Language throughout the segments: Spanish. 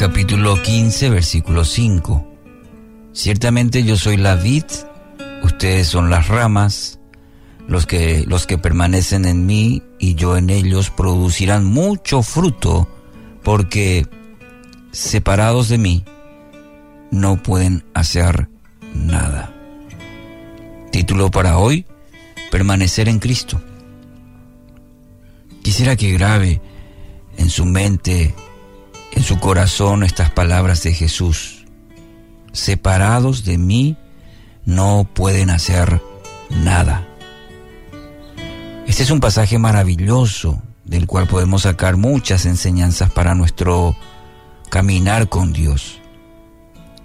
capítulo 15, versículo 5. Ciertamente yo soy la vid, ustedes son las ramas, los que, los que permanecen en mí y yo en ellos producirán mucho fruto, porque separados de mí no pueden hacer nada. Título para hoy, permanecer en Cristo. Quisiera que grabe en su mente, en su corazón estas palabras de Jesús. Separados de mí no pueden hacer nada. Este es un pasaje maravilloso del cual podemos sacar muchas enseñanzas para nuestro caminar con Dios.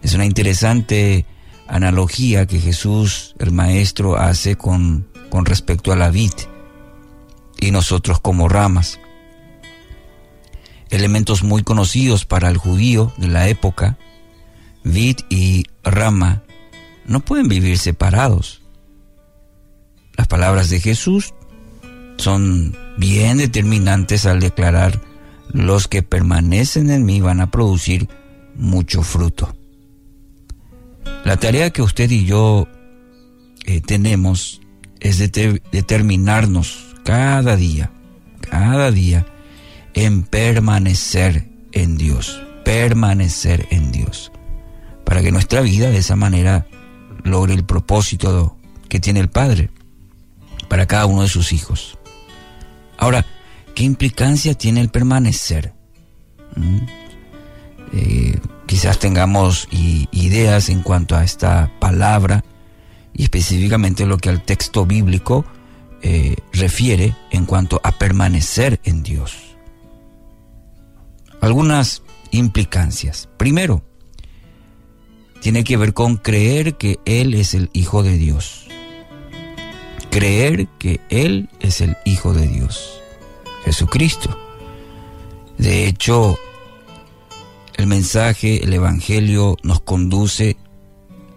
Es una interesante analogía que Jesús, el Maestro, hace con, con respecto a la vid y nosotros como ramas. Elementos muy conocidos para el judío de la época, vid y rama, no pueden vivir separados. Las palabras de Jesús son bien determinantes al declarar los que permanecen en mí van a producir mucho fruto. La tarea que usted y yo eh, tenemos es determinarnos cada día, cada día, en permanecer en Dios, permanecer en Dios, para que nuestra vida de esa manera logre el propósito que tiene el Padre para cada uno de sus hijos. Ahora, ¿qué implicancia tiene el permanecer? ¿Mm? Eh, quizás tengamos ideas en cuanto a esta palabra y específicamente lo que al texto bíblico eh, refiere en cuanto a permanecer en Dios. Algunas implicancias. Primero, tiene que ver con creer que Él es el Hijo de Dios. Creer que Él es el Hijo de Dios. Jesucristo. De hecho, el mensaje, el Evangelio nos conduce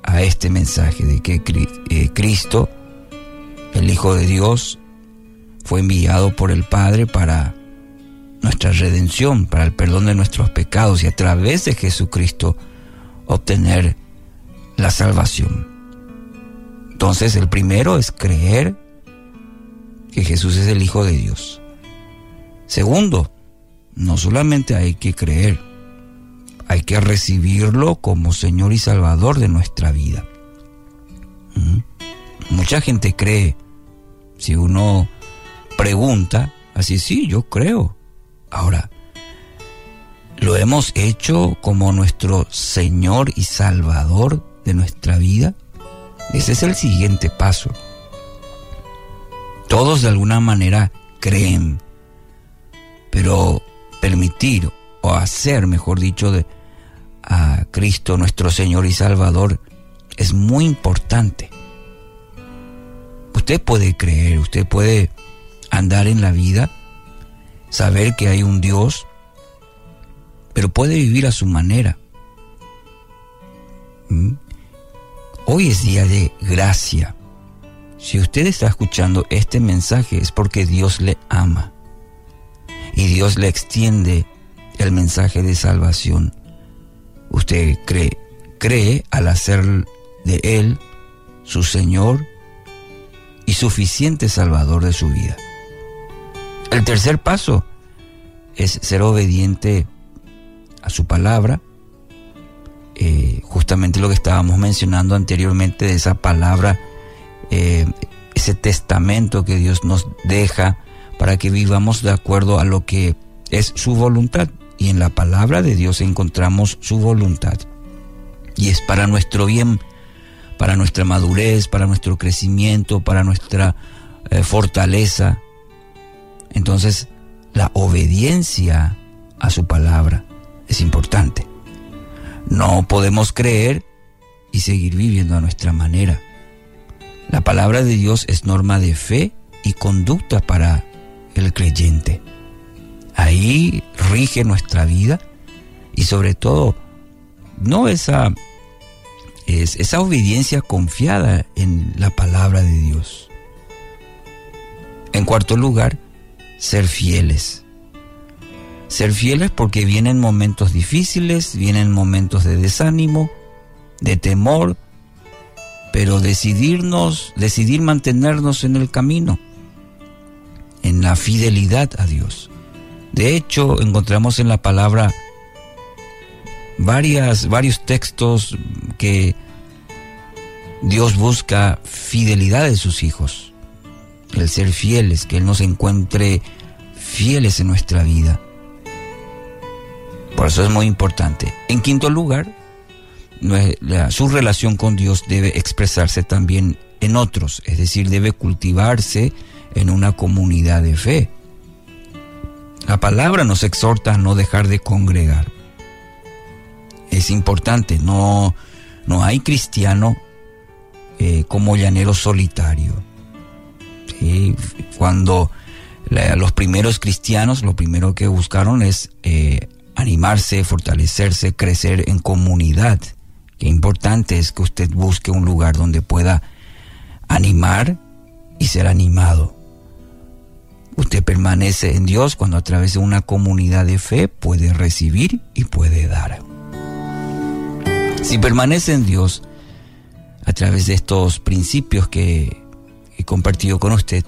a este mensaje de que eh, Cristo, el Hijo de Dios, fue enviado por el Padre para nuestra redención, para el perdón de nuestros pecados y a través de Jesucristo obtener la salvación. Entonces el primero es creer que Jesús es el Hijo de Dios. Segundo, no solamente hay que creer, hay que recibirlo como Señor y Salvador de nuestra vida. Mucha gente cree, si uno pregunta, así sí, yo creo. Ahora, ¿lo hemos hecho como nuestro Señor y Salvador de nuestra vida? Ese es el siguiente paso. Todos de alguna manera creen, pero permitir o hacer, mejor dicho, de, a Cristo nuestro Señor y Salvador es muy importante. Usted puede creer, usted puede andar en la vida, saber que hay un Dios, pero puede vivir a su manera. ¿Mm? Hoy es día de gracia. Si usted está escuchando este mensaje es porque Dios le ama y Dios le extiende el mensaje de salvación. Usted cree, cree al hacer de Él su Señor y suficiente Salvador de su vida. El tercer paso es ser obediente a su palabra, eh, justamente lo que estábamos mencionando anteriormente de esa palabra, eh, ese testamento que Dios nos deja para que vivamos de acuerdo a lo que es su voluntad. Y en la palabra de Dios encontramos su voluntad. Y es para nuestro bien, para nuestra madurez, para nuestro crecimiento, para nuestra eh, fortaleza. Entonces, la obediencia a su palabra es importante. No podemos creer y seguir viviendo a nuestra manera. La palabra de Dios es norma de fe y conducta para el creyente. Ahí rige nuestra vida y sobre todo no esa es esa obediencia confiada en la palabra de Dios. En cuarto lugar, ser fieles. Ser fieles porque vienen momentos difíciles, vienen momentos de desánimo, de temor, pero decidirnos, decidir mantenernos en el camino, en la fidelidad a Dios. De hecho, encontramos en la palabra varias, varios textos que Dios busca fidelidad de sus hijos, el ser fieles, que Él nos encuentre fieles en nuestra vida. Por eso es muy importante. En quinto lugar, su relación con Dios debe expresarse también en otros, es decir, debe cultivarse en una comunidad de fe. La palabra nos exhorta a no dejar de congregar. Es importante, no, no hay cristiano eh, como llanero solitario. Cuando los primeros cristianos lo primero que buscaron es eh, animarse, fortalecerse, crecer en comunidad. Qué importante es que usted busque un lugar donde pueda animar y ser animado. Usted permanece en Dios cuando a través de una comunidad de fe puede recibir y puede dar. Si permanece en Dios, a través de estos principios que he compartido con usted,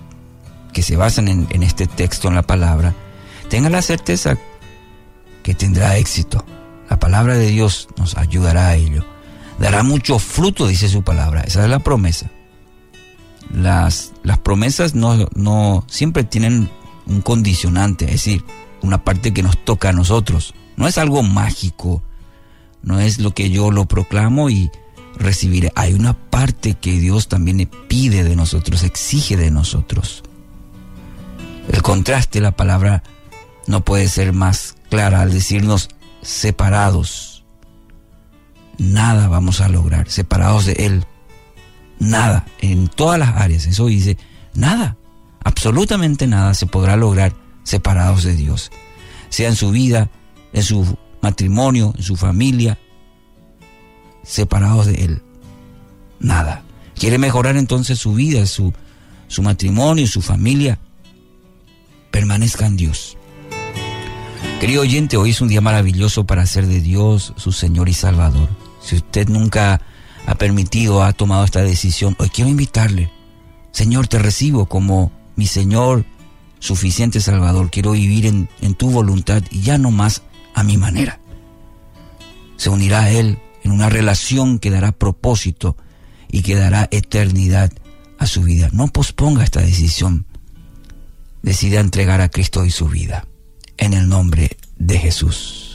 que se basan en, este texto, en la palabra, tenga la certeza que tendrá éxito. La palabra de Dios nos ayudará a ello. Dará mucho fruto, dice su palabra. Esa es la promesa. Las, las promesas no, no siempre tienen un condicionante, es decir, una parte que nos toca a nosotros. No es algo mágico, no es lo que yo lo proclamo y recibiré. Hay una parte que Dios también pide de nosotros, exige de nosotros. El contraste, la palabra no puede ser más clara al decirnos separados. Nada vamos a lograr, separados de Él. Nada, en todas las áreas. Eso dice, nada, absolutamente nada se podrá lograr separados de Dios. Sea en su vida, en su matrimonio, en su familia, separados de Él. Nada. Quiere mejorar entonces su vida, su, su matrimonio, su familia. Permanezca en Dios. Querido oyente, hoy es un día maravilloso para hacer de Dios su Señor y Salvador. Si usted nunca ha permitido, ha tomado esta decisión, hoy quiero invitarle. Señor, te recibo como mi Señor, suficiente Salvador. Quiero vivir en, en tu voluntad y ya no más a mi manera. Se unirá a Él en una relación que dará propósito y que dará eternidad a su vida. No posponga esta decisión. Decida entregar a Cristo y su vida. En el nombre de Jesús.